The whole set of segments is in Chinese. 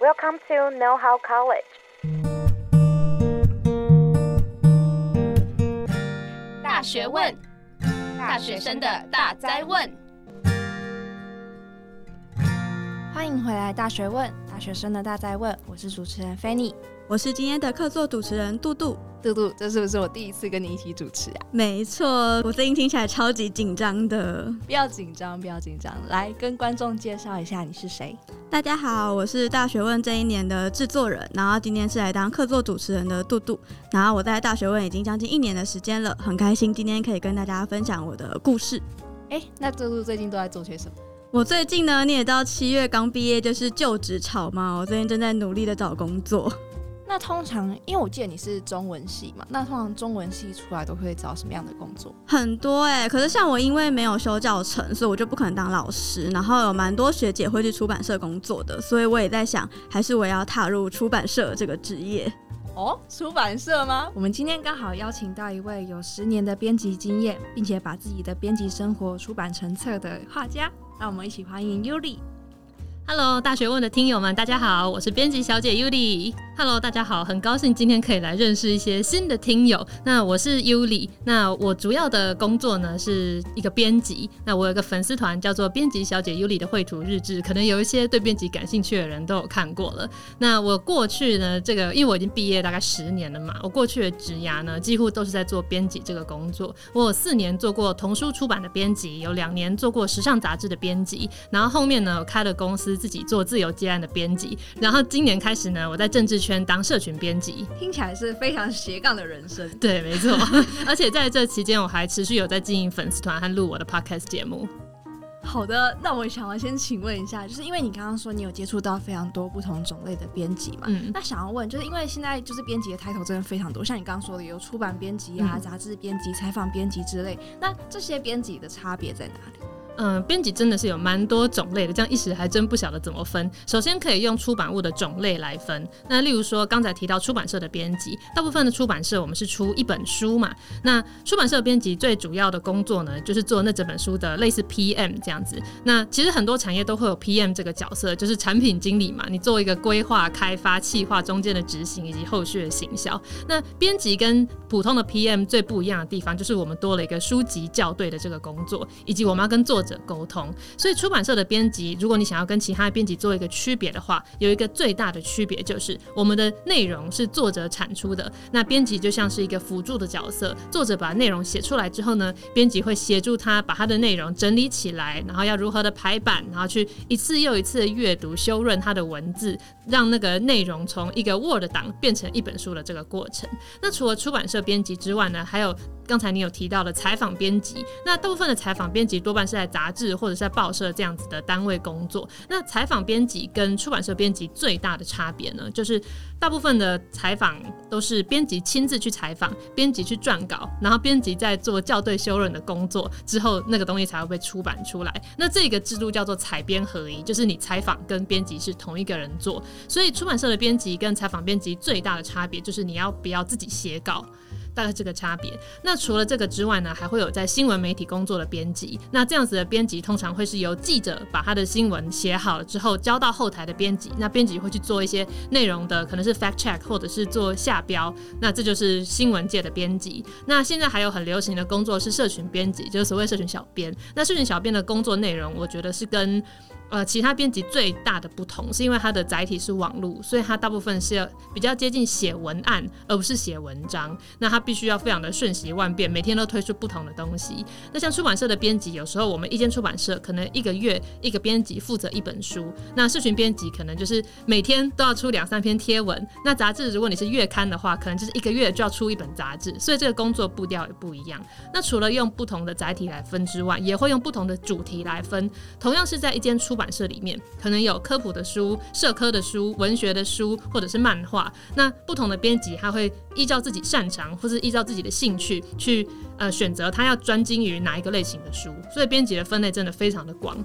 Welcome to Know How College。大学问，大学生的大灾问。欢迎回来，《大学问》大学生的大灾问，我是主持人 Fanny，我是今天的客座主持人杜杜。杜杜，这是不是我第一次跟你一起主持啊？没错，我最近听起来超级紧张的。不要紧张，不要紧张，来跟观众介绍一下你是谁。大家好，我是《大学问》这一年的制作人，然后今天是来当客座主持人的杜杜。然后我在《大学问》已经将近一年的时间了，很开心今天可以跟大家分享我的故事。哎，那杜杜最近都在做些什么？我最近呢，你也知道，七月刚毕业就是就职潮嘛，我最近正在努力的找工作。那通常，因为我记得你是中文系嘛，那通常中文系出来都会找什么样的工作？很多哎、欸，可是像我因为没有修教程，所以我就不可能当老师。然后有蛮多学姐会去出版社工作的，所以我也在想，还是我要踏入出版社这个职业。哦，出版社吗？我们今天刚好邀请到一位有十年的编辑经验，并且把自己的编辑生活出版成册的画家。让我们一起欢迎 Yuli。Hello，大学问的听友们，大家好，我是编辑小姐 Yuli。Hello，大家好，很高兴今天可以来认识一些新的听友。那我是 Yuli，那我主要的工作呢是一个编辑。那我有个粉丝团叫做编辑小姐 Yuli 的绘图日志，可能有一些对编辑感兴趣的人都有看过了。那我过去呢，这个因为我已经毕业大概十年了嘛，我过去的职涯呢几乎都是在做编辑这个工作。我有四年做过童书出版的编辑，有两年做过时尚杂志的编辑，然后后面呢我开了公司自己做自由接案的编辑，然后今年开始呢我在政治圈。当社群编辑，听起来是非常斜杠的人生。对，没错。而且在这期间，我还持续有在经营粉丝团和录我的 podcast 节目。好的，那我想要先请问一下，就是因为你刚刚说你有接触到非常多不同种类的编辑嘛？嗯，那想要问，就是因为现在就是编辑的 title 真的非常多，像你刚刚说的有出版编辑啊、杂志编辑、采访编辑之类，那这些编辑的差别在哪里？嗯，编辑真的是有蛮多种类的，这样一时还真不晓得怎么分。首先可以用出版物的种类来分。那例如说刚才提到出版社的编辑，大部分的出版社我们是出一本书嘛。那出版社编辑最主要的工作呢，就是做那整本书的类似 PM 这样子。那其实很多产业都会有 PM 这个角色，就是产品经理嘛。你做一个规划、开发、企划中间的执行以及后续的行销。那编辑跟普通的 PM 最不一样的地方，就是我们多了一个书籍校对的这个工作，以及我们要跟作者沟通，所以出版社的编辑，如果你想要跟其他编辑做一个区别的话，有一个最大的区别就是，我们的内容是作者产出的，那编辑就像是一个辅助的角色。作者把内容写出来之后呢，编辑会协助他把他的内容整理起来，然后要如何的排版，然后去一次又一次的阅读、修润他的文字，让那个内容从一个 Word 档变成一本书的这个过程。那除了出版社编辑之外呢，还有刚才你有提到的采访编辑。那大部分的采访编辑多半是在杂志或者是在报社这样子的单位工作。那采访编辑跟出版社编辑最大的差别呢，就是大部分的采访都是编辑亲自去采访，编辑去撰稿，然后编辑在做校对修润的工作之后，那个东西才会被出版出来。那这个制度叫做采编合一，就是你采访跟编辑是同一个人做。所以出版社的编辑跟采访编辑最大的差别就是你要不要自己写稿。大概这个差别。那除了这个之外呢，还会有在新闻媒体工作的编辑。那这样子的编辑通常会是由记者把他的新闻写好了之后交到后台的编辑。那编辑会去做一些内容的，可能是 fact check 或者是做下标。那这就是新闻界的编辑。那现在还有很流行的工作是社群编辑，就是所谓社群小编。那社群小编的工作内容，我觉得是跟呃，其他编辑最大的不同，是因为它的载体是网络，所以它大部分是要比较接近写文案，而不是写文章。那它必须要非常的瞬息万变，每天都推出不同的东西。那像出版社的编辑，有时候我们一间出版社可能一个月一个编辑负责一本书，那社群编辑可能就是每天都要出两三篇贴文。那杂志如果你是月刊的话，可能就是一个月就要出一本杂志，所以这个工作步调也不一样。那除了用不同的载体来分之外，也会用不同的主题来分。同样是在一间出版社里面可能有科普的书、社科的书、文学的书，或者是漫画。那不同的编辑他会依照自己擅长，或是依照自己的兴趣去呃选择他要专精于哪一个类型的书。所以编辑的分类真的非常的广。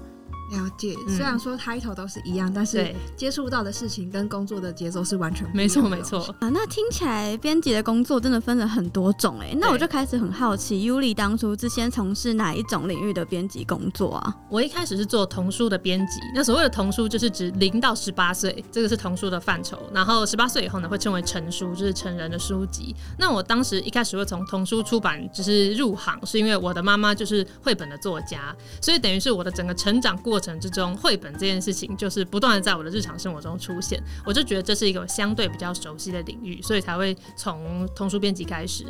了解，虽然说 title 都是一样，嗯、但是接触到的事情跟工作的节奏是完全。没错没错啊，那听起来编辑的工作真的分了很多种哎，那我就开始很好奇，Yuli 当初是先从事哪一种领域的编辑工作啊？我一开始是做童书的编辑，那所谓的童书就是指零到十八岁，这个是童书的范畴，然后十八岁以后呢会称为成书，就是成人的书籍。那我当时一开始会从童书出版就是入行，是因为我的妈妈就是绘本的作家，所以等于是我的整个成长过程之中，绘本这件事情就是不断的在我的日常生活中出现，我就觉得这是一个相对比较熟悉的领域，所以才会从童书编辑开始。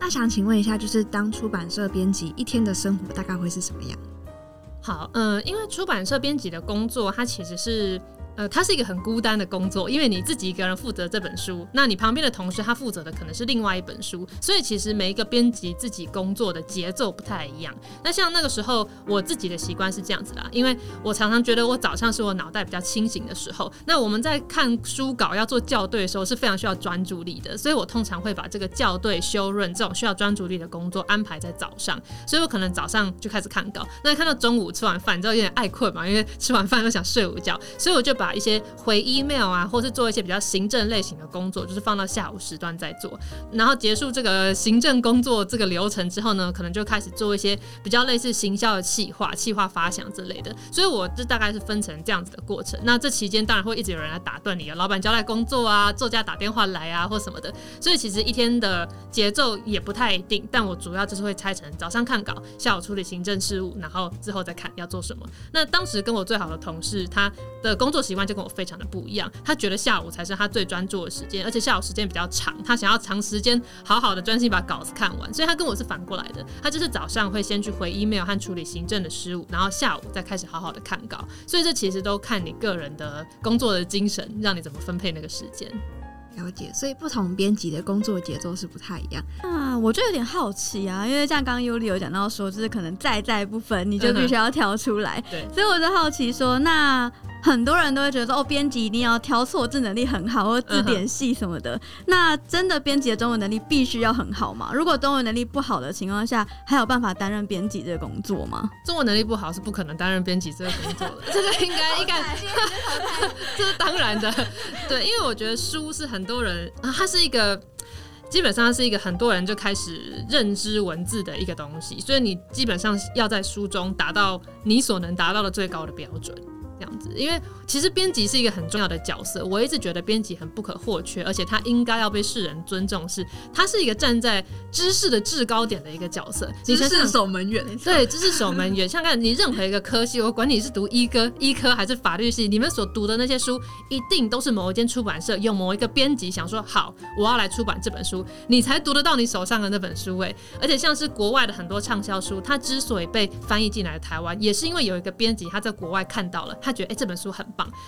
那想请问一下，就是当出版社编辑一天的生活大概会是什么样？好，嗯、呃，因为出版社编辑的工作，它其实是。呃，它是一个很孤单的工作，因为你自己一个人负责这本书，那你旁边的同事他负责的可能是另外一本书，所以其实每一个编辑自己工作的节奏不太一样。那像那个时候，我自己的习惯是这样子啦，因为我常常觉得我早上是我脑袋比较清醒的时候，那我们在看书稿要做校对的时候是非常需要专注力的，所以我通常会把这个校对、修润这种需要专注力的工作安排在早上，所以我可能早上就开始看稿，那看到中午吃完饭之后有点爱困嘛，因为吃完饭又想睡午觉，所以我就把。把一些回 email 啊，或是做一些比较行政类型的工作，就是放到下午时段再做。然后结束这个行政工作这个流程之后呢，可能就开始做一些比较类似行销的企划、企划发想之类的。所以我这大概是分成这样子的过程。那这期间当然会一直有人来打断你啊，老板交代工作啊，作家打电话来啊，或什么的。所以其实一天的节奏也不太一定，但我主要就是会拆成早上看稿，下午处理行政事务，然后之后再看要做什么。那当时跟我最好的同事，他的工作习惯就跟我非常的不一样，他觉得下午才是他最专注的时间，而且下午时间比较长，他想要长时间好好的专心把稿子看完，所以他跟我是反过来的，他就是早上会先去回 email 和处理行政的事务，然后下午再开始好好的看稿，所以这其实都看你个人的工作的精神，让你怎么分配那个时间。了解，所以不同编辑的工作节奏是不太一样。啊，我就有点好奇啊，因为像刚刚 Yuli 有讲到说，就是可能在在不分，你就必须要挑出来。对，所以我就好奇说，那。很多人都会觉得说，哦，编辑一定要挑错字能力很好，或字典系什么的。Uh. 那真的编辑的中文能力必须要很好吗？如果中文能力不好的情况下，还有办法担任编辑这个工作吗？中文能力不好是不可能担任编辑这个工作的，这个应该应该，这是当然的。对，因为我觉得书是很多人啊，它是一个基本上是一个很多人就开始认知文字的一个东西，所以你基本上要在书中达到你所能达到的最高的标准。这样子，因为其实编辑是一个很重要的角色，我一直觉得编辑很不可或缺，而且他应该要被世人尊重，是他是一个站在知识的制高点的一个角色，知识守门员。对，知识守门员。像看你任何一个科系，我管你是读医科、医科还是法律系，你们所读的那些书，一定都是某一间出版社有某一个编辑想说好，我要来出版这本书，你才读得到你手上的那本书。哎，而且像是国外的很多畅销书，它之所以被翻译进来台湾，也是因为有一个编辑他在国外看到了。他觉得哎、欸，这本书很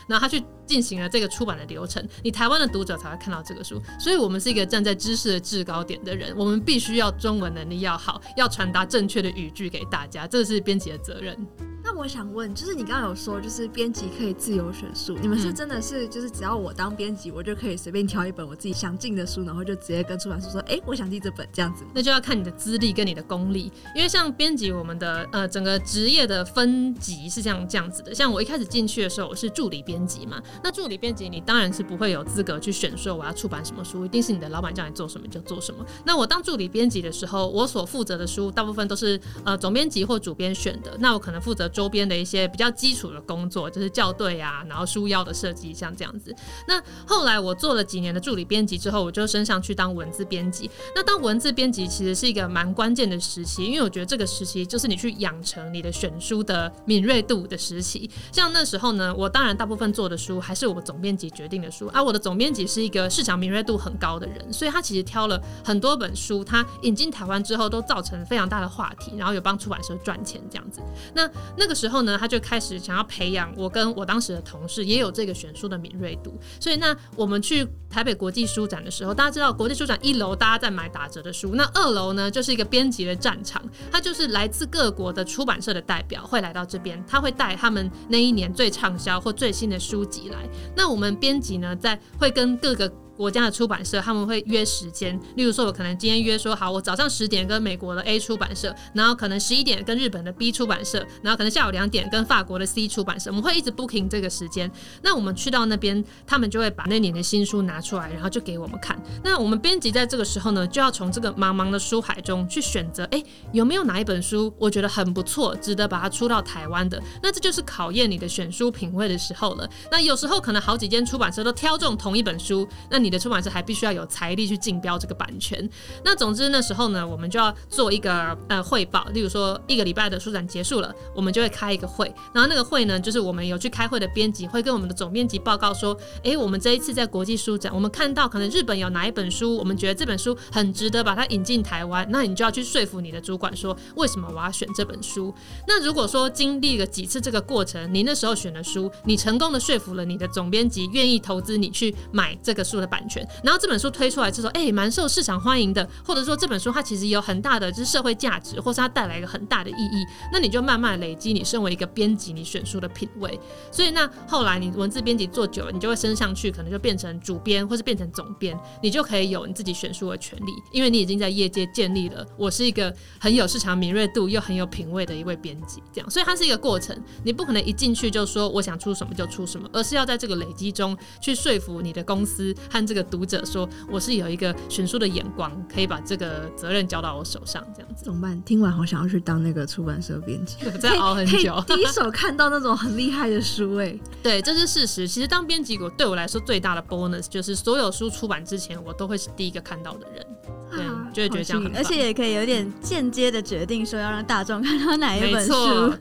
然后他去进行了这个出版的流程，你台湾的读者才会看到这个书。所以，我们是一个站在知识的制高点的人，我们必须要中文能力要好，要传达正确的语句给大家，这是编辑的责任。那我想问，就是你刚刚有说，就是编辑可以自由选书，你们是真的是就是只要我当编辑，我就可以随便挑一本我自己想进的书，然后就直接跟出版社说，哎、欸，我想进这本这样子。那就要看你的资历跟你的功力，因为像编辑，我们的呃整个职业的分级是这样这样子的。像我一开始进去的时候，我是助理编辑嘛，那助理编辑你当然是不会有资格去选说我要出版什么书，一定是你的老板叫你做什么就做什么。那我当助理编辑的时候，我所负责的书大部分都是呃总编辑或主编选的，那我可能负责周边的一些。比较基础的工作就是校对啊，然后书腰的设计，像这样子。那后来我做了几年的助理编辑之后，我就升上去当文字编辑。那当文字编辑其实是一个蛮关键的时期，因为我觉得这个时期就是你去养成你的选书的敏锐度的时期。像那时候呢，我当然大部分做的书还是我总编辑决定的书，而、啊、我的总编辑是一个市场敏锐度很高的人，所以他其实挑了很多本书，他引进台湾之后都造成非常大的话题，然后有帮出版社赚钱这样子。那那个时候呢，他就开始想要培养我跟我当时的同事也有这个选书的敏锐度，所以那我们去台北国际书展的时候，大家知道国际书展一楼大家在买打折的书，那二楼呢就是一个编辑的战场，他就是来自各国的出版社的代表会来到这边，他会带他们那一年最畅销或最新的书籍来，那我们编辑呢在会跟各个。国家的出版社他们会约时间，例如说我可能今天约说好，我早上十点跟美国的 A 出版社，然后可能十一点跟日本的 B 出版社，然后可能下午两点跟法国的 C 出版社，我们会一直 booking 这个时间。那我们去到那边，他们就会把那年的新书拿出来，然后就给我们看。那我们编辑在这个时候呢，就要从这个茫茫的书海中去选择，哎，有没有哪一本书我觉得很不错，值得把它出到台湾的？那这就是考验你的选书品味的时候了。那有时候可能好几间出版社都挑中同一本书，那你你的出版社还必须要有财力去竞标这个版权。那总之那时候呢，我们就要做一个呃汇报，例如说一个礼拜的书展结束了，我们就会开一个会，然后那个会呢，就是我们有去开会的编辑会跟我们的总编辑报告说，诶，我们这一次在国际书展，我们看到可能日本有哪一本书，我们觉得这本书很值得把它引进台湾，那你就要去说服你的主管说，为什么我要选这本书。那如果说经历了几次这个过程，你那时候选的书，你成功的说服了你的总编辑愿意投资你去买这个书的版权，然后这本书推出来之后，诶，蛮受市场欢迎的，或者说这本书它其实有很大的就是社会价值，或是它带来一个很大的意义，那你就慢慢累积你身为一个编辑你选书的品味。所以那后来你文字编辑做久了，你就会升上去，可能就变成主编或是变成总编，你就可以有你自己选书的权利，因为你已经在业界建立了我是一个很有市场敏锐度又很有品味的一位编辑，这样，所以它是一个过程，你不可能一进去就说我想出什么就出什么，而是要在这个累积中去说服你的公司和这个读者说我是有一个选书的眼光，可以把这个责任交到我手上，这样子。怎么办？听完好想要去当那个出版社编辑，再熬很久，第一手看到那种很厉害的书，哎，对，这是事实。其实当编辑，我对我来说最大的 bonus 就是所有书出版之前，我都会是第一个看到的人。对，就会觉得这样很，而且也可以有点间接的决定说要让大众看到哪一本书，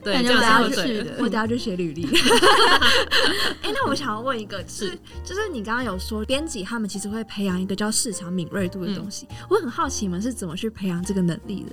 对，这样是对的。我等下就写履历。哎，那我想要问一个，就是就是你刚刚有说编辑他们其实会培养一个叫市场敏锐度的东西，我很好奇你们是怎么去培养这个能力的？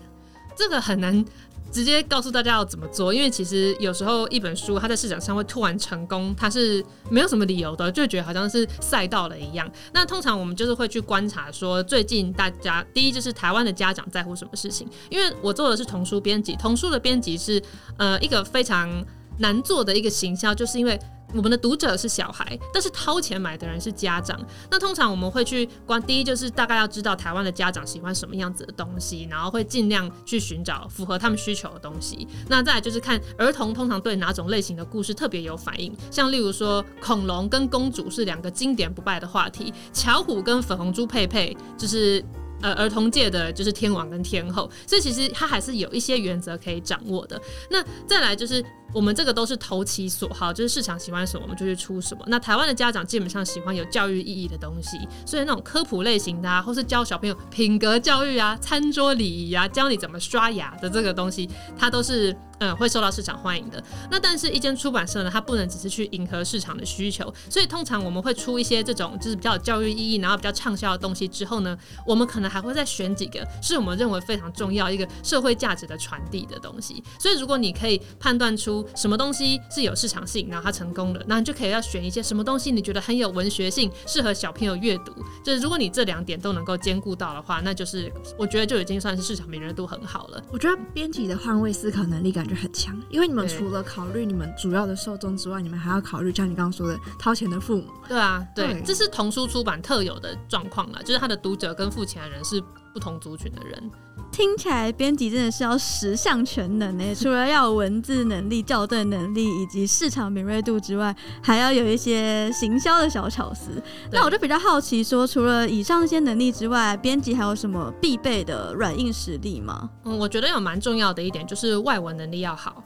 这个很难。直接告诉大家要怎么做，因为其实有时候一本书它在市场上会突然成功，它是没有什么理由的，就觉得好像是赛道了一样。那通常我们就是会去观察说，最近大家第一就是台湾的家长在乎什么事情，因为我做的是童书编辑，童书的编辑是呃一个非常难做的一个行销，就是因为。我们的读者是小孩，但是掏钱买的人是家长。那通常我们会去关，第一就是大概要知道台湾的家长喜欢什么样子的东西，然后会尽量去寻找符合他们需求的东西。那再来就是看儿童通常对哪种类型的故事特别有反应，像例如说恐龙跟公主是两个经典不败的话题，巧虎跟粉红猪佩佩就是。呃，儿童界的就是天王跟天后，所以其实它还是有一些原则可以掌握的。那再来就是我们这个都是投其所好，就是市场喜欢什么我们就去出什么。那台湾的家长基本上喜欢有教育意义的东西，所以那种科普类型的啊，或是教小朋友品格教育啊、餐桌礼仪啊、教你怎么刷牙的这个东西，它都是。嗯，会受到市场欢迎的。那但是，一间出版社呢，它不能只是去迎合市场的需求。所以，通常我们会出一些这种就是比较有教育意义，然后比较畅销的东西之后呢，我们可能还会再选几个是我们认为非常重要一个社会价值的传递的东西。所以，如果你可以判断出什么东西是有市场性，然后它成功了，那你就可以要选一些什么东西你觉得很有文学性，适合小朋友阅读。就是如果你这两点都能够兼顾到的话，那就是我觉得就已经算是市场敏锐度很好了。我觉得编辑的换位思考能力感。觉很强，因为你们除了考虑你们主要的受众之外，你们还要考虑像你刚刚说的掏钱的父母。对啊，对，对这是童书出版特有的状况了，就是他的读者跟付钱的人是不同族群的人。听起来编辑真的是要十项全能诶，除了要有文字能力、校对能力以及市场敏锐度之外，还要有一些行销的小巧思。那我就比较好奇说，除了以上一些能力之外，编辑还有什么必备的软硬实力吗？嗯，我觉得有蛮重要的一点就是外文能力要好。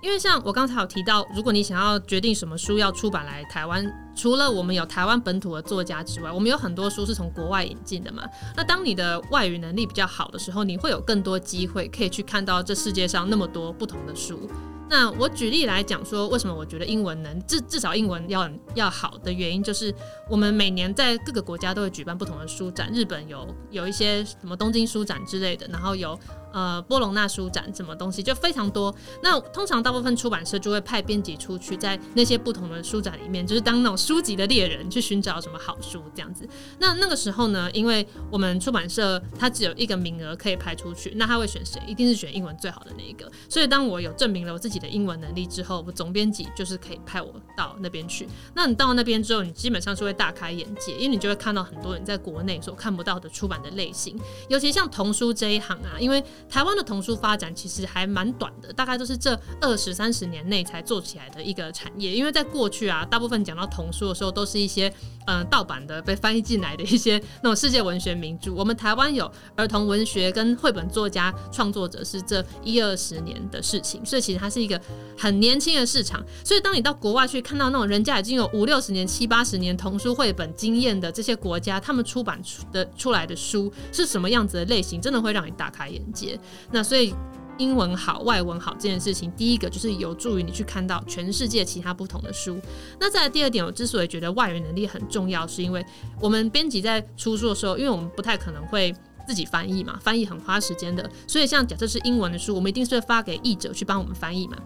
因为像我刚才有提到，如果你想要决定什么书要出版来台湾，除了我们有台湾本土的作家之外，我们有很多书是从国外引进的嘛。那当你的外语能力比较好的时候，你会有更多机会可以去看到这世界上那么多不同的书。那我举例来讲说，为什么我觉得英文能至至少英文要要好的原因，就是我们每年在各个国家都会举办不同的书展。日本有有一些什么东京书展之类的，然后有呃波隆纳书展什么东西，就非常多。那通常大部分出版社就会派编辑出去，在那些不同的书展里面，就是当那种书籍的猎人，去寻找什么好书这样子。那那个时候呢，因为我们出版社它只有一个名额可以派出去，那他会选谁？一定是选英文最好的那一个。所以当我有证明了我自己的英文能力之后，我总编辑就是可以派我到那边去。那你到那边之后，你基本上是会大开眼界，因为你就会看到很多人在国内所看不到的出版的类型，尤其像童书这一行啊，因为台湾的童书发展其实还蛮短的，大概都是这二十三十年内才做起来的一个产业。因为在过去啊，大部分讲到童书的时候，都是一些嗯盗版的被翻译进来的一些那种世界文学名著。我们台湾有儿童文学跟绘本作家创作者是这一二十年的事情，所以其实它是一一个很年轻的市场。所以当你到国外去看到那种人家已经有五六十年、七八十年童书绘本经验的这些国家，他们出版出的出来的书是什么样子的类型，真的会让你大开眼界。那所以英文好、外文好这件事情，第一个就是有助于你去看到全世界其他不同的书。那再来第二点，我之所以觉得外语能力很重要，是因为我们编辑在出书的时候，因为我们不太可能会自己翻译嘛，翻译很花时间的，所以像假设是英文的书，我们一定是发给译者去帮我们翻译嘛。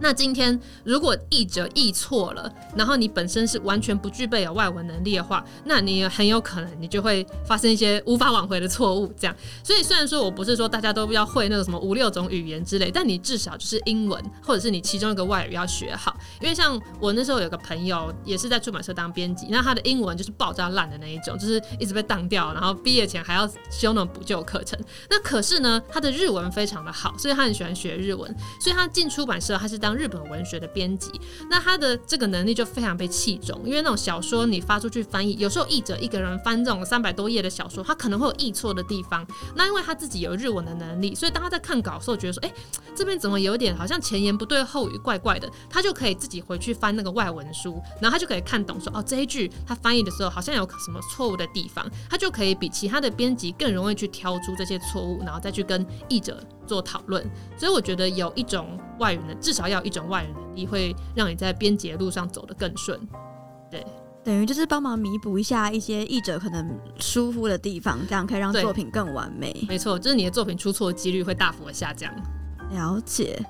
那今天如果译者译错了，然后你本身是完全不具备有外文能力的话，那你很有可能你就会发生一些无法挽回的错误。这样，所以虽然说我不是说大家都要会那个什么五六种语言之类，但你至少就是英文或者是你其中一个外语要学好。因为像我那时候有个朋友也是在出版社当编辑，那他的英文就是爆炸烂的那一种，就是一直被当掉，然后毕业前还要修那种补救课程。那可是呢，他的日文非常的好，所以他很喜欢学日文，所以他进出版社他是当。日本文学的编辑，那他的这个能力就非常被器重，因为那种小说你发出去翻译，有时候译者一个人翻这种三百多页的小说，他可能会有译错的地方。那因为他自己有日文的能力，所以当他在看稿的时候，觉得说，哎、这边怎么有点好像前言不对后语，怪怪的，他就可以自己回去翻那个外文书，然后他就可以看懂说，哦，这一句他翻译的时候好像有什么错误的地方，他就可以比其他的编辑更容易去挑出这些错误，然后再去跟译者做讨论。所以我觉得有一种外语能，至少要有。一种外语能力会让你在编辑的路上走得更顺，对，等于就是帮忙弥补一下一些译者可能疏忽的地方，这样可以让作品更完美。没错，就是你的作品出错的几率会大幅的下降。了解，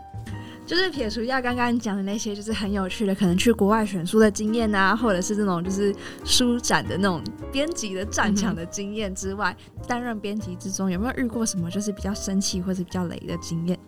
就是撇除掉刚刚讲的那些，就是很有趣的，可能去国外选书的经验啊，或者是这种就是书展的那种编辑的战场的经验之外，担、嗯、任编辑之中有没有遇过什么就是比较生气或者比较雷的经验？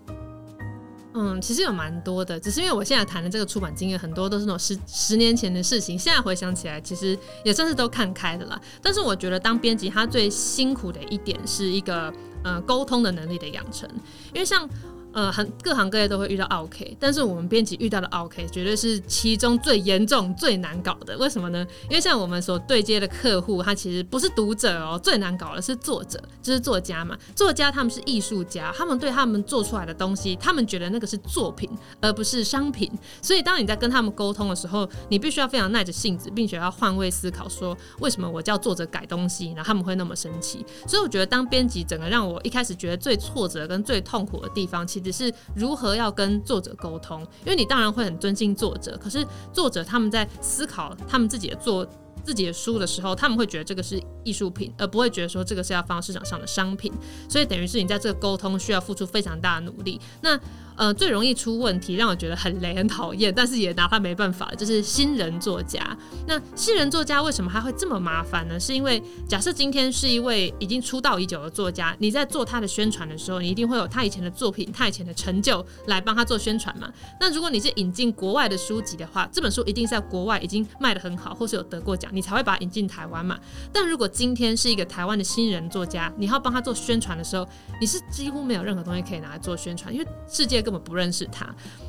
嗯，其实有蛮多的，只是因为我现在谈的这个出版经验，很多都是那种十十年前的事情，现在回想起来，其实也算是都看开的啦。但是我觉得当编辑，他最辛苦的一点是一个呃沟通的能力的养成，因为像。呃，很各行各业都会遇到 OK，但是我们编辑遇到的 OK 绝对是其中最严重、最难搞的。为什么呢？因为像我们所对接的客户，他其实不是读者哦，最难搞的是作者，就是作家嘛。作家他们是艺术家，他们对他们做出来的东西，他们觉得那个是作品，而不是商品。所以当你在跟他们沟通的时候，你必须要非常耐着性子，并且要换位思考，说为什么我叫作者改东西，然后他们会那么生气。所以我觉得当编辑，整个让我一开始觉得最挫折跟最痛苦的地方，其只是如何要跟作者沟通，因为你当然会很尊敬作者，可是作者他们在思考他们自己的作自己的书的时候，他们会觉得这个是艺术品，而不会觉得说这个是要放到市场上的商品，所以等于是你在这个沟通需要付出非常大的努力。那呃，最容易出问题，让我觉得很雷、很讨厌，但是也拿他没办法，就是新人作家。那新人作家为什么他会这么麻烦呢？是因为假设今天是一位已经出道已久的作家，你在做他的宣传的时候，你一定会有他以前的作品、他以前的成就来帮他做宣传嘛。那如果你是引进国外的书籍的话，这本书一定是在国外已经卖得很好，或是有得过奖，你才会把它引进台湾嘛。但如果今天是一个台湾的新人作家，你要帮他做宣传的时候，你是几乎没有任何东西可以拿来做宣传，因为世界根本不认识他，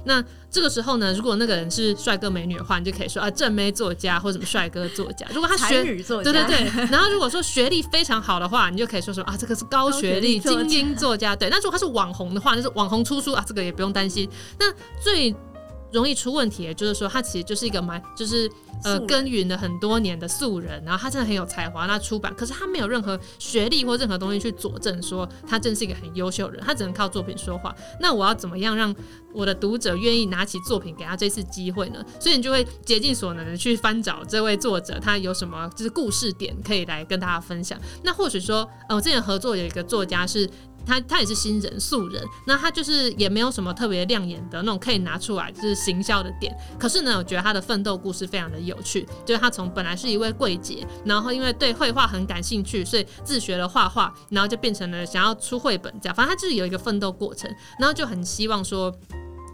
那这个时候呢，如果那个人是帅哥美女的话，你就可以说啊，正妹作家或者什么帅哥作家。如果他学女作家，对对对。然后如果说学历非常好的话，你就可以说说啊，这个是高学历精英作家。对，那如果他是网红的话，就是网红出书啊，这个也不用担心。那最容易出问题的就是说，他其实就是一个蛮就是。呃，耕耘了很多年的素人，然后他真的很有才华，那出版，可是他没有任何学历或任何东西去佐证说他真是一个很优秀的人，他只能靠作品说话。那我要怎么样让我的读者愿意拿起作品给他这次机会呢？所以你就会竭尽所能的去翻找这位作者，他有什么就是故事点可以来跟大家分享。那或许说，呃，我之前合作有一个作家是他他也是新人素人，那他就是也没有什么特别亮眼的那种可以拿出来就是行销的点。可是呢，我觉得他的奋斗故事非常的有趣，就是他从本来是一位柜姐，然后因为对绘画很感兴趣，所以自学了画画，然后就变成了想要出绘本这样。反正他就是有一个奋斗过程，然后就很希望说。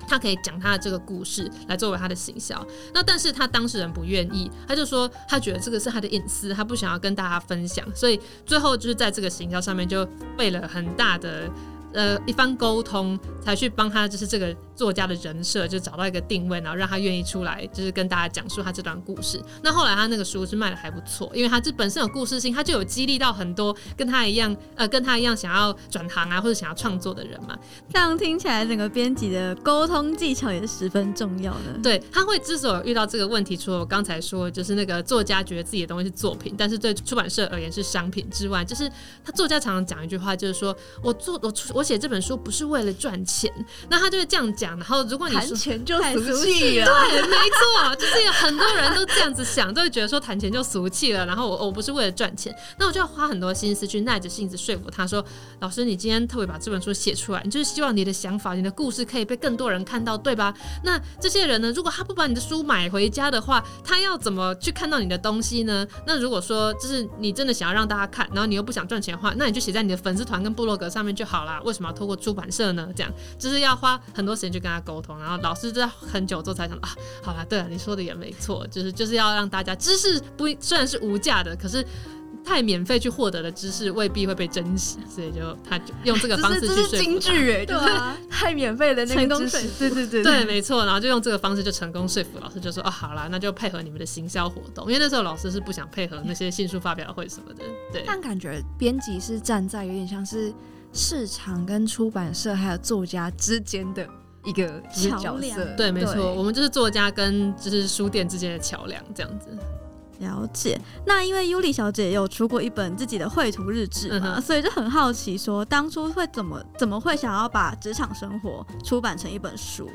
他可以讲他的这个故事来作为他的行销，那但是他当事人不愿意，他就说他觉得这个是他的隐私，他不想要跟大家分享，所以最后就是在这个行销上面就费了很大的。呃，一番沟通才去帮他，就是这个作家的人设，就找到一个定位，然后让他愿意出来，就是跟大家讲述他这段故事。那后来他那个书是卖的还不错，因为他这本身有故事性，他就有激励到很多跟他一样，呃，跟他一样想要转行啊，或者想要创作的人嘛。这样听起来，整个编辑的沟通技巧也是十分重要的。对，他会之所以遇到这个问题，除了我刚才说，就是那个作家觉得自己的东西是作品，但是对出版社而言是商品之外，就是他作家常常讲一句话，就是说我做我出。我写这本书不是为了赚钱，那他就是这样讲。然后如果你说谈钱就俗气了，对，没错，就是有很多人都这样子想，都会觉得说谈钱就俗气了。然后我我不是为了赚钱，那我就要花很多心思去耐着性子说服他说：“老师，你今天特别把这本书写出来，你就是希望你的想法、你的故事可以被更多人看到，对吧？那这些人呢，如果他不把你的书买回家的话，他要怎么去看到你的东西呢？那如果说就是你真的想要让大家看，然后你又不想赚钱的话，那你就写在你的粉丝团跟部落格上面就好了。为什么要透过出版社呢？这样就是要花很多时间去跟他沟通，然后老师在很久之后才想啊，好啦，对了，你说的也没错，就是就是要让大家知识不虽然是无价的，可是太免费去获得的知识未必会被珍惜，所以就他就用这个方式去说服哎，对啊，太免费的那个知识，对对对对，没错，然后就用这个方式就成功说服老师，就说哦，好啦，那就配合你们的行销活动，因为那时候老师是不想配合那些新书发表会什么的，对。但感觉编辑是站在有点像是。市场跟出版社还有作家之间的一个桥梁，对，没错，我们就是作家跟就是书店之间的桥梁，这样子。了解。那因为尤里小姐也有出过一本自己的绘图日志嘛，嗯、所以就很好奇，说当初会怎么怎么会想要把职场生活出版成一本书？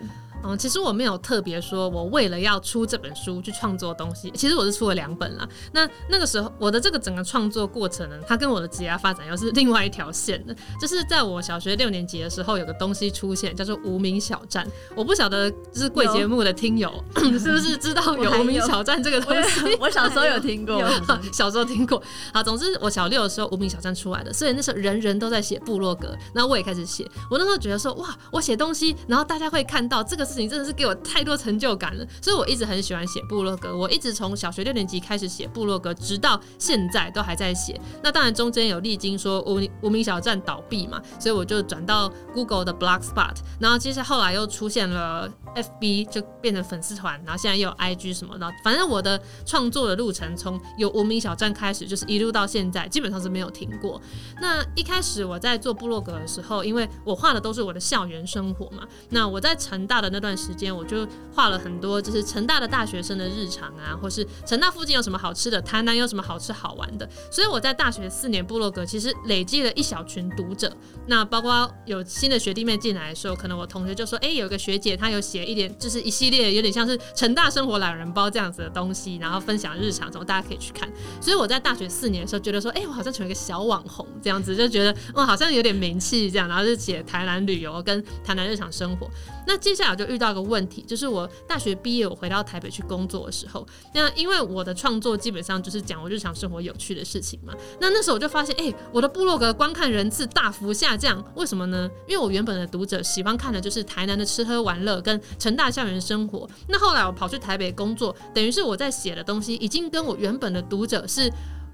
嗯，其实我没有特别说，我为了要出这本书去创作东西。其实我是出了两本啦。那那个时候，我的这个整个创作过程呢，它跟我的职业发展又是另外一条线的。就是在我小学六年级的时候，有个东西出现，叫做无名小站。我不晓得，就是贵节目的听友 是不是知道有无名小站这个东西？我，我小时候有听过 小时候听过。好，总之我小六的时候无名小站出来的，所以那时候人人都在写部落格，然后我也开始写。我那时候觉得说，哇，我写东西，然后大家会看到这个。事情真的是给我太多成就感了，所以我一直很喜欢写部落格。我一直从小学六年级开始写部落格，直到现在都还在写。那当然中间有历经说无无名小站倒闭嘛，所以我就转到 Google 的 Blogspot，然后接下后来又出现了 FB，就变成粉丝团，然后现在又有 IG 什么的。反正我的创作的路程从有无名小站开始，就是一路到现在，基本上是没有停过。那一开始我在做部落格的时候，因为我画的都是我的校园生活嘛，那我在成大的那。段时间我就画了很多，就是成大的大学生的日常啊，或是成大附近有什么好吃的，台南有什么好吃好玩的。所以我在大学四年部落格其实累积了一小群读者。那包括有新的学弟妹进来的时候，可能我同学就说：“哎、有个学姐她有写一点，就是一系列有点像是成大生活懒人包这样子的东西，然后分享日常，什么大家可以去看。”所以我在大学四年的时候觉得说：“哎、我好像成为一个小网红这样子，就觉得哇，好像有点名气这样。”然后就写台南旅游跟台南日常生活。那接下来我就遇到一个问题，就是我大学毕业，我回到台北去工作的时候，那因为我的创作基本上就是讲我日常生活有趣的事情嘛。那那时候我就发现，哎、我的部落格观看人次大幅下降，为什么呢？因为我原本的读者喜欢看的就是台南的吃喝玩乐跟成大校园生活。那后来我跑去台北工作，等于是我在写的东西已经跟我原本的读者是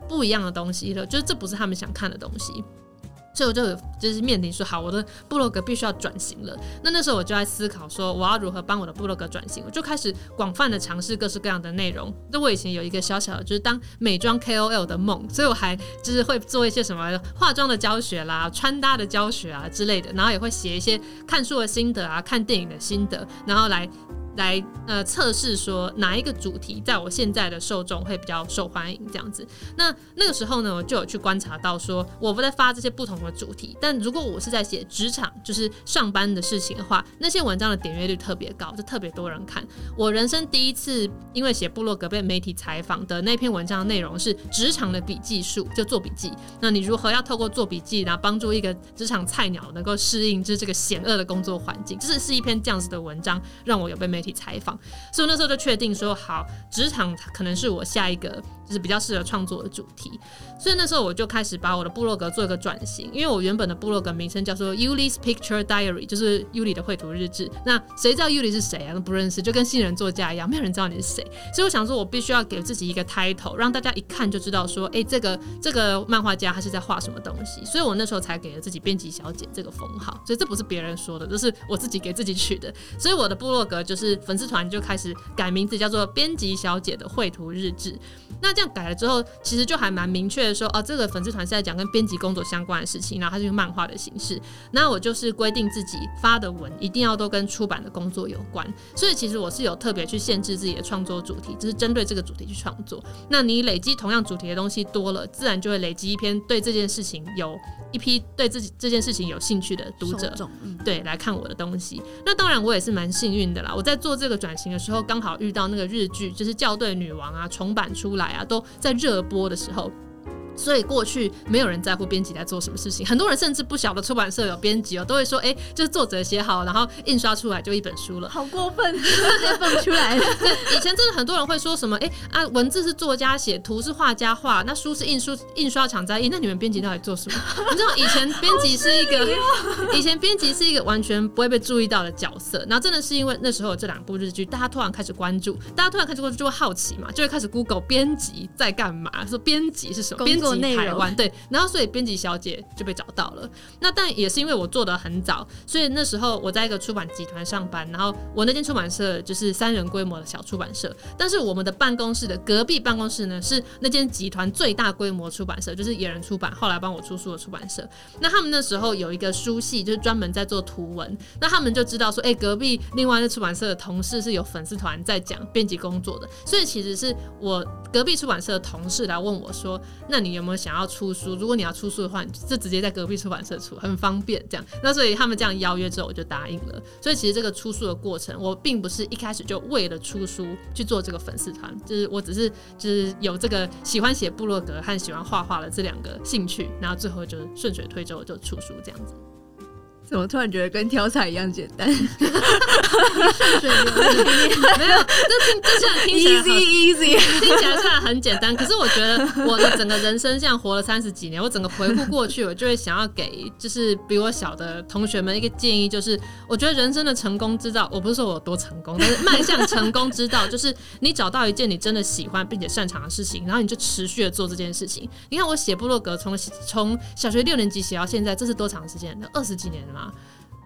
不一样的东西了，就是这不是他们想看的东西。所以我就就是面临说，好，我的部落格必须要转型了。那那时候我就在思考说，我要如何帮我的部落格转型。我就开始广泛的尝试各式各样的内容。那我以前有一个小小的，就是当美妆 KOL 的梦，所以我还就是会做一些什么化妆的教学啦、穿搭的教学啊之类的，然后也会写一些看书的心得啊、看电影的心得，然后来。来呃测试说哪一个主题在我现在的受众会比较受欢迎这样子。那那个时候呢，我就有去观察到说，我不在发这些不同的主题，但如果我是在写职场，就是上班的事情的话，那些文章的点阅率特别高，就特别多人看。我人生第一次因为写部落格被媒体采访的那篇文章的内容是职场的笔记术，就做笔记。那你如何要透过做笔记，然后帮助一个职场菜鸟能够适应就是这个险恶的工作环境，这是是一篇这样子的文章，让我有被媒体采访，所以那时候就确定说，好，职场可能是我下一个就是比较适合创作的主题。所以那时候我就开始把我的部落格做一个转型，因为我原本的部落格名称叫做 Yuli's Picture Diary，就是 Yuli 的绘图日志。那谁知道 Yuli 是谁啊？都不认识，就跟新人作家一样，没有人知道你是谁。所以我想说，我必须要给自己一个 title，让大家一看就知道说，哎、这个这个漫画家他是在画什么东西。所以我那时候才给了自己编辑小姐这个封号。所以这不是别人说的，这是我自己给自己取的。所以我的部落格就是粉丝团就开始改名字，叫做编辑小姐的绘图日志。那这样改了之后，其实就还蛮明确的说，哦、这个粉丝团是在讲跟编辑工作相关的事情，然后它是用漫画的形式。那我就是规定自己发的文一定要都跟出版的工作有关，所以其实我是有特别去限制自己的创作主题，就是针对这个主题去创作。那你累积同样主题的东西多了，自然就会累积一篇对这件事情有一批对自己这件事情有兴趣的读者，嗯、对，来看我的东西。那当然我也是蛮幸运的啦，我在做这个转型的时候，刚好遇到那个日剧，就是校对女王啊重版出来啊，都在热播的时候。所以过去没有人在乎编辑在做什么事情，很多人甚至不晓得出版社有编辑哦，都会说，哎、欸，就是作者写好，然后印刷出来就一本书了。好过分，直接蹦出来了。以前真的很多人会说什么，哎、欸、啊，文字是作家写，图是画家画，那书是印书印刷厂在印，那你们编辑到底做什么？你知道以前编辑是一个，以前编辑是一个完全不会被注意到的角色。然后真的是因为那时候有这两部日剧，大家突然开始关注，大家突然开始关注就会好奇嘛，就会开始 Google 编辑在干嘛，说编辑是什么？编辑台湾对，然后所以编辑小姐就被找到了。那但也是因为我做的很早，所以那时候我在一个出版集团上班，然后我那间出版社就是三人规模的小出版社，但是我们的办公室的隔壁办公室呢是那间集团最大规模出版社，就是野人出版，后来帮我出书的出版社。那他们那时候有一个书系，就是专门在做图文，那他们就知道说，哎、欸，隔壁另外那出版社的同事是有粉丝团在讲编辑工作的，所以其实是我隔壁出版社的同事来问我说，那你有没有想要？出书，如果你要出书的话，你就直接在隔壁出版社出，很方便。这样，那所以他们这样邀约之后，我就答应了。所以其实这个出书的过程，我并不是一开始就为了出书去做这个粉丝团，就是我只是就是有这个喜欢写部落格和喜欢画画的这两个兴趣，然后最后就顺水推舟就出书这样子。怎么突然觉得跟挑菜一样简单？没有，这听这虽然听起来 easy easy，听起来虽然很简单，可是我觉得我的整个人生像活了三十几年，我整个回顾过去，我就会想要给就是比我小的同学们一个建议，就是我觉得人生的成功之道，我不是说我有多成功，但是迈向成功之道，就是你找到一件你真的喜欢并且擅长的事情，然后你就持续的做这件事情。你看我写部落格，从从小学六年级写到现在，这是多长时间？那二十几年了。啊，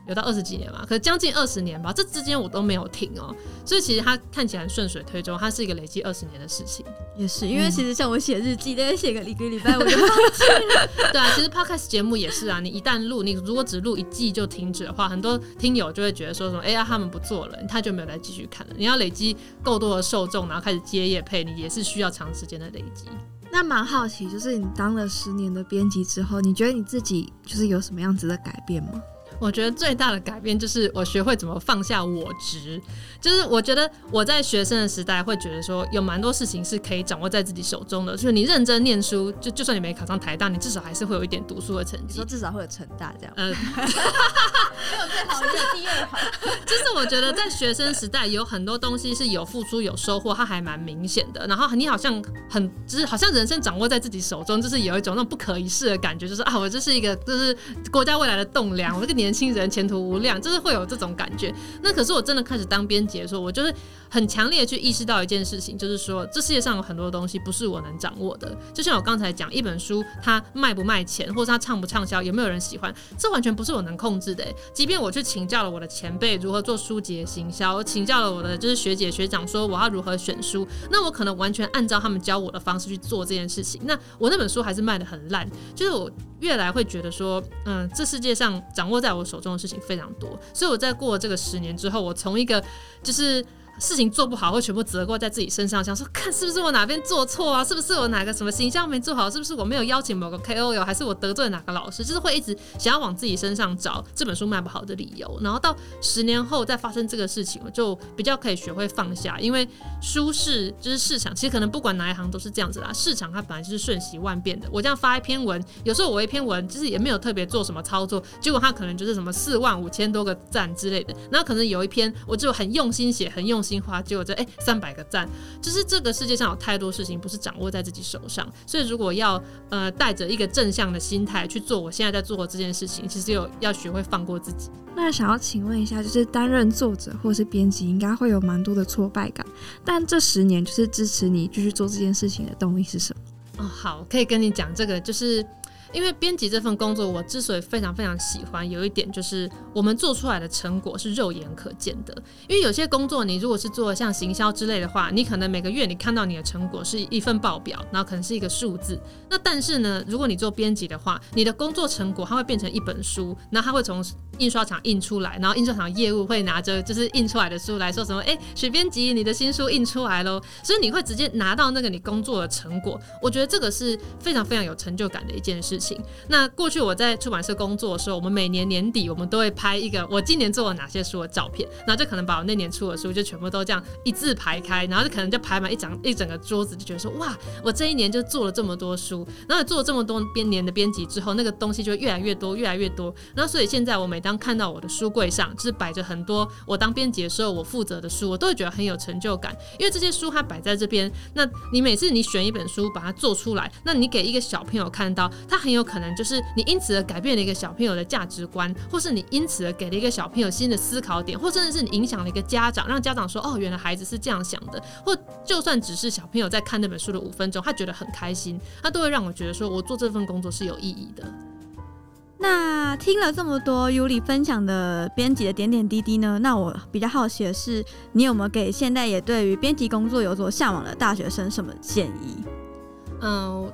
有到二十几年嘛，可是将近二十年吧，这之间我都没有停哦，所以其实它看起来顺水推舟，它是一个累积二十年的事情。也是，因为其实像我写日记，大概写个一个礼拜我就忘记了。对啊，其实 podcast 节目也是啊，你一旦录，你如果只录一季就停止的话，很多听友就会觉得说什么，哎呀，他们不做了，他就没有再继续看了。你要累积够多的受众，然后开始接业配，你也是需要长时间的累积。那蛮好奇，就是你当了十年的编辑之后，你觉得你自己就是有什么样子的改变吗？我觉得最大的改变就是我学会怎么放下我执，就是我觉得我在学生的时代会觉得说有蛮多事情是可以掌握在自己手中的，就是你认真念书，就就算你没考上台大，你至少还是会有一点读书的成绩，说至少会有成大这样，嗯 没有最好，没有第二好，就是我觉得在学生时代有很多东西是有付出有收获，它还蛮明显的，然后你好像很就是好像人生掌握在自己手中，就是有一种那种不可一世的感觉，就是啊，我这是一个就是国家未来的栋梁，我这个年。年轻人前途无量，就是会有这种感觉。那可是我真的开始当编辑的时候，我就是很强烈的去意识到一件事情，就是说这世界上有很多东西不是我能掌握的。就像我刚才讲，一本书它卖不卖钱，或者它畅不畅销，有没有人喜欢，这完全不是我能控制的。即便我去请教了我的前辈如何做书籍的行销，请教了我的就是学姐学长，说我要如何选书，那我可能完全按照他们教我的方式去做这件事情，那我那本书还是卖得很烂。就是我越来会觉得说，嗯，这世界上掌握在我手中的事情非常多，所以我在过了这个十年之后，我从一个就是事情做不好，会全部责怪在自己身上，想说看是不是我哪边做错啊？是不是我哪个什么形象没做好？是不是我没有邀请某个 KOL？还是我得罪哪个老师？就是会一直想要往自己身上找这本书卖不好的理由。然后到十年后再发生这个事情，我就比较可以学会放下，因为书是就是市场，其实可能不管哪一行都是这样子啦。市场它本来就是瞬息万变的。我这样发一篇文，有时候我一篇文就是也没有特别做什么操作，结果它可能就是什么四万五千多个赞之类的。然后可能有一篇我就很用心写，很用心画，结果这哎三百个赞，就是这个世界上有太多事情不是掌握在自己手上。所以如果要呃带着一个正向的心态去做我现在在做的这件事情，其实有要学会放过自己。那想要请问一下，就是担任作者或是编辑，应该会有蛮多的挫败感，但这十年就是支持你继续做这件事情的动力是什么？哦，好，可以跟你讲这个，就是。因为编辑这份工作，我之所以非常非常喜欢，有一点就是我们做出来的成果是肉眼可见的。因为有些工作，你如果是做像行销之类的话，你可能每个月你看到你的成果是一份报表，然后可能是一个数字。那但是呢，如果你做编辑的话，你的工作成果它会变成一本书，那它会从印刷厂印出来，然后印刷厂业务会拿着就是印出来的书来说什么，哎，许编辑，你的新书印出来喽。所以你会直接拿到那个你工作的成果。我觉得这个是非常非常有成就感的一件事情。那过去我在出版社工作的时候，我们每年年底我们都会拍一个我今年做了哪些书的照片，然后就可能把我那年出的书就全部都这样一字排开，然后就可能就排满一张一整个桌子，就觉得说哇，我这一年就做了这么多书，然后做了这么多编年的编辑之后，那个东西就越来越多，越来越多。然后所以现在我每当看到我的书柜上就是摆着很多我当编辑的时候我负责的书，我都会觉得很有成就感，因为这些书它摆在这边，那你每次你选一本书把它做出来，那你给一个小朋友看到，他很有可能。就是你因此而改变了一个小朋友的价值观，或是你因此而给了一个小朋友新的思考点，或甚至是你影响了一个家长，让家长说哦，原来孩子是这样想的，或就算只是小朋友在看那本书的五分钟，他觉得很开心，他都会让我觉得说我做这份工作是有意义的。那听了这么多尤里分享的编辑的点点滴滴呢？那我比较好奇的是，你有没有给现在也对于编辑工作有所向往的大学生什么建议？嗯。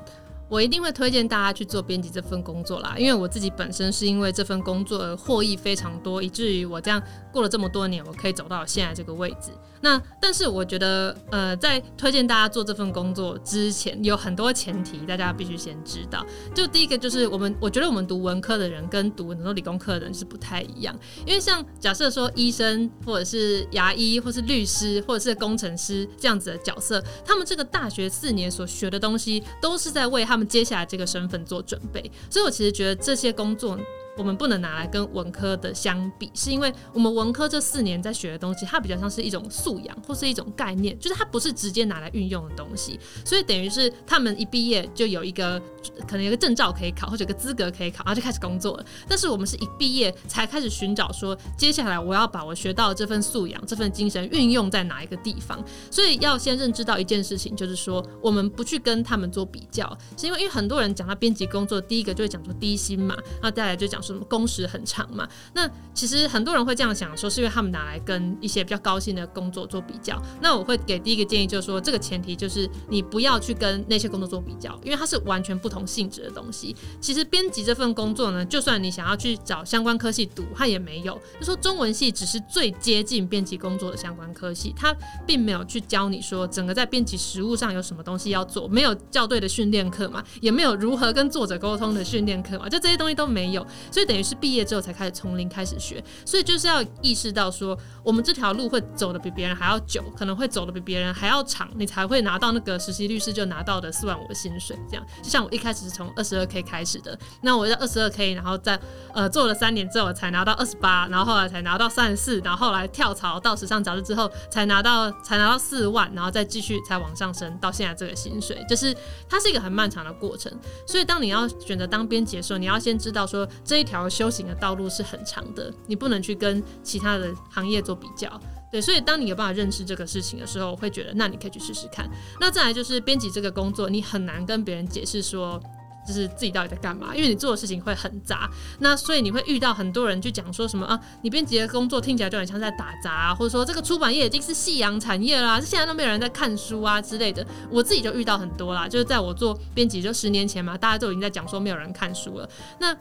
我一定会推荐大家去做编辑这份工作啦，因为我自己本身是因为这份工作而获益非常多，以至于我这样过了这么多年，我可以走到现在这个位置。那但是我觉得，呃，在推荐大家做这份工作之前，有很多前提，大家必须先知道。就第一个就是我们，我觉得我们读文科的人跟读很多理工科的人是不太一样，因为像假设说医生或者是牙医或是律师或者是工程师这样子的角色，他们这个大学四年所学的东西，都是在为他们接下来这个身份做准备。所以我其实觉得这些工作。我们不能拿来跟文科的相比，是因为我们文科这四年在学的东西，它比较像是一种素养或是一种概念，就是它不是直接拿来运用的东西，所以等于是他们一毕业就有一个可能有个证照可以考，或者有个资格可以考，然后就开始工作了。但是我们是一毕业才开始寻找说，接下来我要把我学到的这份素养、这份精神运用在哪一个地方。所以要先认知到一件事情，就是说我们不去跟他们做比较，是因为因为很多人讲到编辑工作，第一个就会讲说低薪嘛，然后再来就讲。什么工时很长嘛？那其实很多人会这样想说，是因为他们拿来跟一些比较高薪的工作做比较。那我会给第一个建议，就是说这个前提就是你不要去跟那些工作做比较，因为它是完全不同性质的东西。其实编辑这份工作呢，就算你想要去找相关科系读，它也没有。就说中文系只是最接近编辑工作的相关科系，它并没有去教你说整个在编辑实务上有什么东西要做，没有校对的训练课嘛，也没有如何跟作者沟通的训练课嘛，就这些东西都没有。所以等于是毕业之后才开始从零开始学，所以就是要意识到说，我们这条路会走的比别人还要久，可能会走的比别人还要长，你才会拿到那个实习律师就拿到的四万五的薪水。这样，就像我一开始是从二十二 K 开始的，那我在二十二 K，然后在呃做了三年之后才拿到二十八，然后后来才拿到三十四，然后后来跳槽到时尚杂志之后才拿到才拿到四万，然后再继续才往上升到现在这个薪水，就是它是一个很漫长的过程。所以当你要选择当编辑的时候，你要先知道说这一条修。行的道路是很长的，你不能去跟其他的行业做比较，对，所以当你有办法认识这个事情的时候，我会觉得那你可以去试试看。那再来就是编辑这个工作，你很难跟别人解释说，就是自己到底在干嘛，因为你做的事情会很杂。那所以你会遇到很多人去讲说什么啊，你编辑的工作听起来就很像在打杂，或者说这个出版业已经是夕阳产业啦，现在都没有人在看书啊之类的。我自己就遇到很多啦，就是在我做编辑就十年前嘛，大家都已经在讲说没有人看书了。那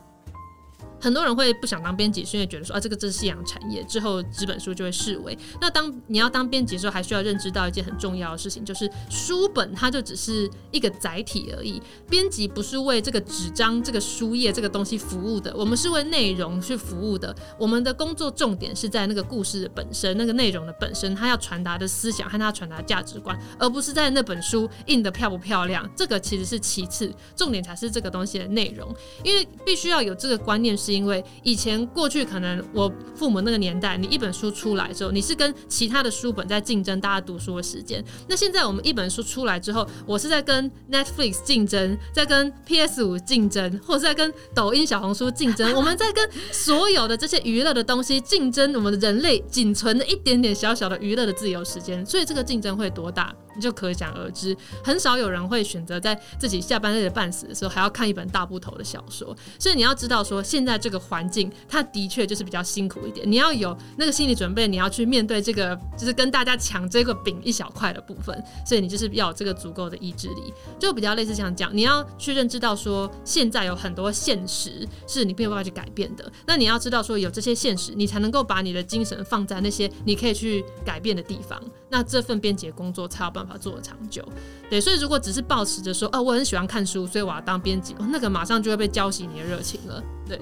很多人会不想当编辑，是因为觉得说啊，这个这是夕阳产业，之后纸本书就会式微。那当你要当编辑的时候，还需要认知到一件很重要的事情，就是书本它就只是一个载体而已。编辑不是为这个纸张、这个书页这个东西服务的，我们是为内容去服务的。我们的工作重点是在那个故事的本身，那个内容的本身，它要传达的思想和它传达的价值观，而不是在那本书印得漂不漂亮。这个其实是其次，重点才是这个东西的内容。因为必须要有这个观念。是因为以前过去可能我父母那个年代，你一本书出来之后，你是跟其他的书本在竞争大家读书的时间。那现在我们一本书出来之后，我是在跟 Netflix 竞争，在跟 PS 五竞争，或者在跟抖音、小红书竞争。我们在跟所有的这些娱乐的东西竞争，我们人类仅存的一点点小小的娱乐的自由时间。所以这个竞争会多大，你就可想而知。很少有人会选择在自己下班累得半死的时候，还要看一本大部头的小说。所以你要知道说，现在。这个环境，它的确就是比较辛苦一点。你要有那个心理准备，你要去面对这个，就是跟大家抢这个饼一小块的部分。所以你就是要有这个足够的意志力，就比较类似像讲，你要去认知到说，现在有很多现实是你没有办法去改变的。那你要知道说，有这些现实，你才能够把你的精神放在那些你可以去改变的地方。那这份编辑工作才有办法要做的长久。对，所以如果只是抱持着说，哦，我很喜欢看书，所以我要当编辑，哦，那个马上就会被浇熄你的热情了。对。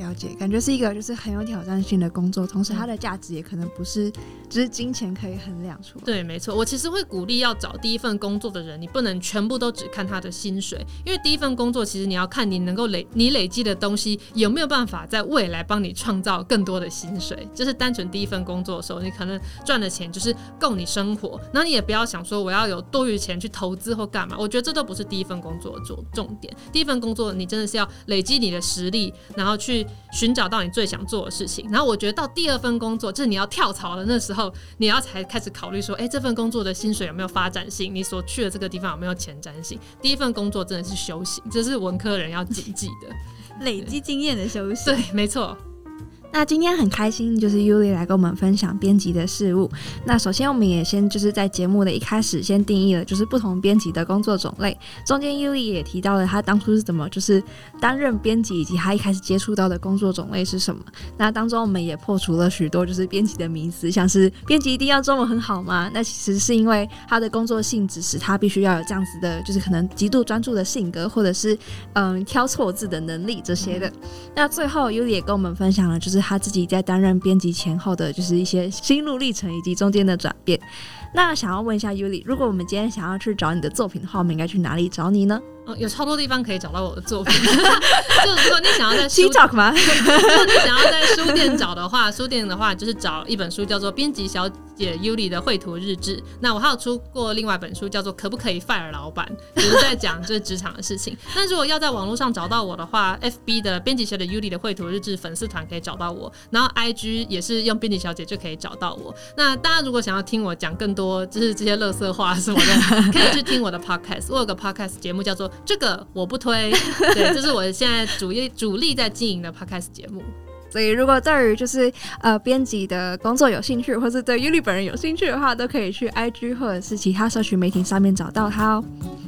了解，感觉是一个就是很有挑战性的工作，同时它的价值也可能不是只是金钱可以衡量出来。对，没错。我其实会鼓励要找第一份工作的人，你不能全部都只看他的薪水，因为第一份工作其实你要看你能够累你累积的东西有没有办法在未来帮你创造更多的薪水。就是单纯第一份工作的时候，你可能赚的钱就是够你生活，然后你也不要想说我要有多余钱去投资或干嘛。我觉得这都不是第一份工作的重重点。第一份工作你真的是要累积你的实力，然后去。寻找到你最想做的事情，然后我觉得到第二份工作，就是你要跳槽的那时候，你要才开始考虑说，哎，这份工作的薪水有没有发展性？你所去的这个地方有没有前瞻性？第一份工作真的是修行，这是文科人要谨记的，累积经验的修行。对，没错。那今天很开心，就是 Yuli 来跟我们分享编辑的事物。那首先，我们也先就是在节目的一开始先定义了，就是不同编辑的工作种类。中间 Yuli 也提到了他当初是怎么就是担任编辑，以及他一开始接触到的工作种类是什么。那当中我们也破除了许多就是编辑的迷思，像是编辑一定要中文很好吗？那其实是因为他的工作性质使他必须要有这样子的，就是可能极度专注的性格，或者是嗯挑错字的能力这些的。那最后 Yuli 也跟我们分享了，就是。他自己在担任编辑前后的就是一些心路历程以及中间的转变。那想要问一下 Yuli，如果我们今天想要去找你的作品的话，我们应该去哪里找你呢？有超多地方可以找到我的作品，就如果你想要在书找吗？如果你想要在书店找的话，书店的话就是找一本书叫做《编辑小姐 Yuli 的绘图日志》。那我还有出过另外一本书叫做《可不可以 fire 老板》，就是在讲就是职场的事情。那如果要在网络上找到我的话，FB 的编辑小姐 Yuli 的绘图日志粉丝团可以找到我，然后 IG 也是用编辑小姐就可以找到我。那大家如果想要听我讲更多就是这些乐色话什么的，可以去听我的 podcast。我有个 podcast 节目叫做。这个我不推，对，这是我现在主力主力在经营的 podcast 节目。所以，如果对于就是呃编辑的工作有兴趣，或是对 Yuli 本人有兴趣的话，都可以去 IG 或者是其他社群媒体上面找到他哦。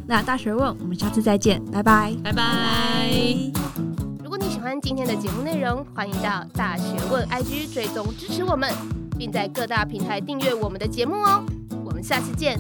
那大学问，我们下次再见，拜拜，拜拜。如果你喜欢今天的节目内容，欢迎到大学问 IG 追踪支持我们，并在各大平台订阅我们的节目哦。我们下次见。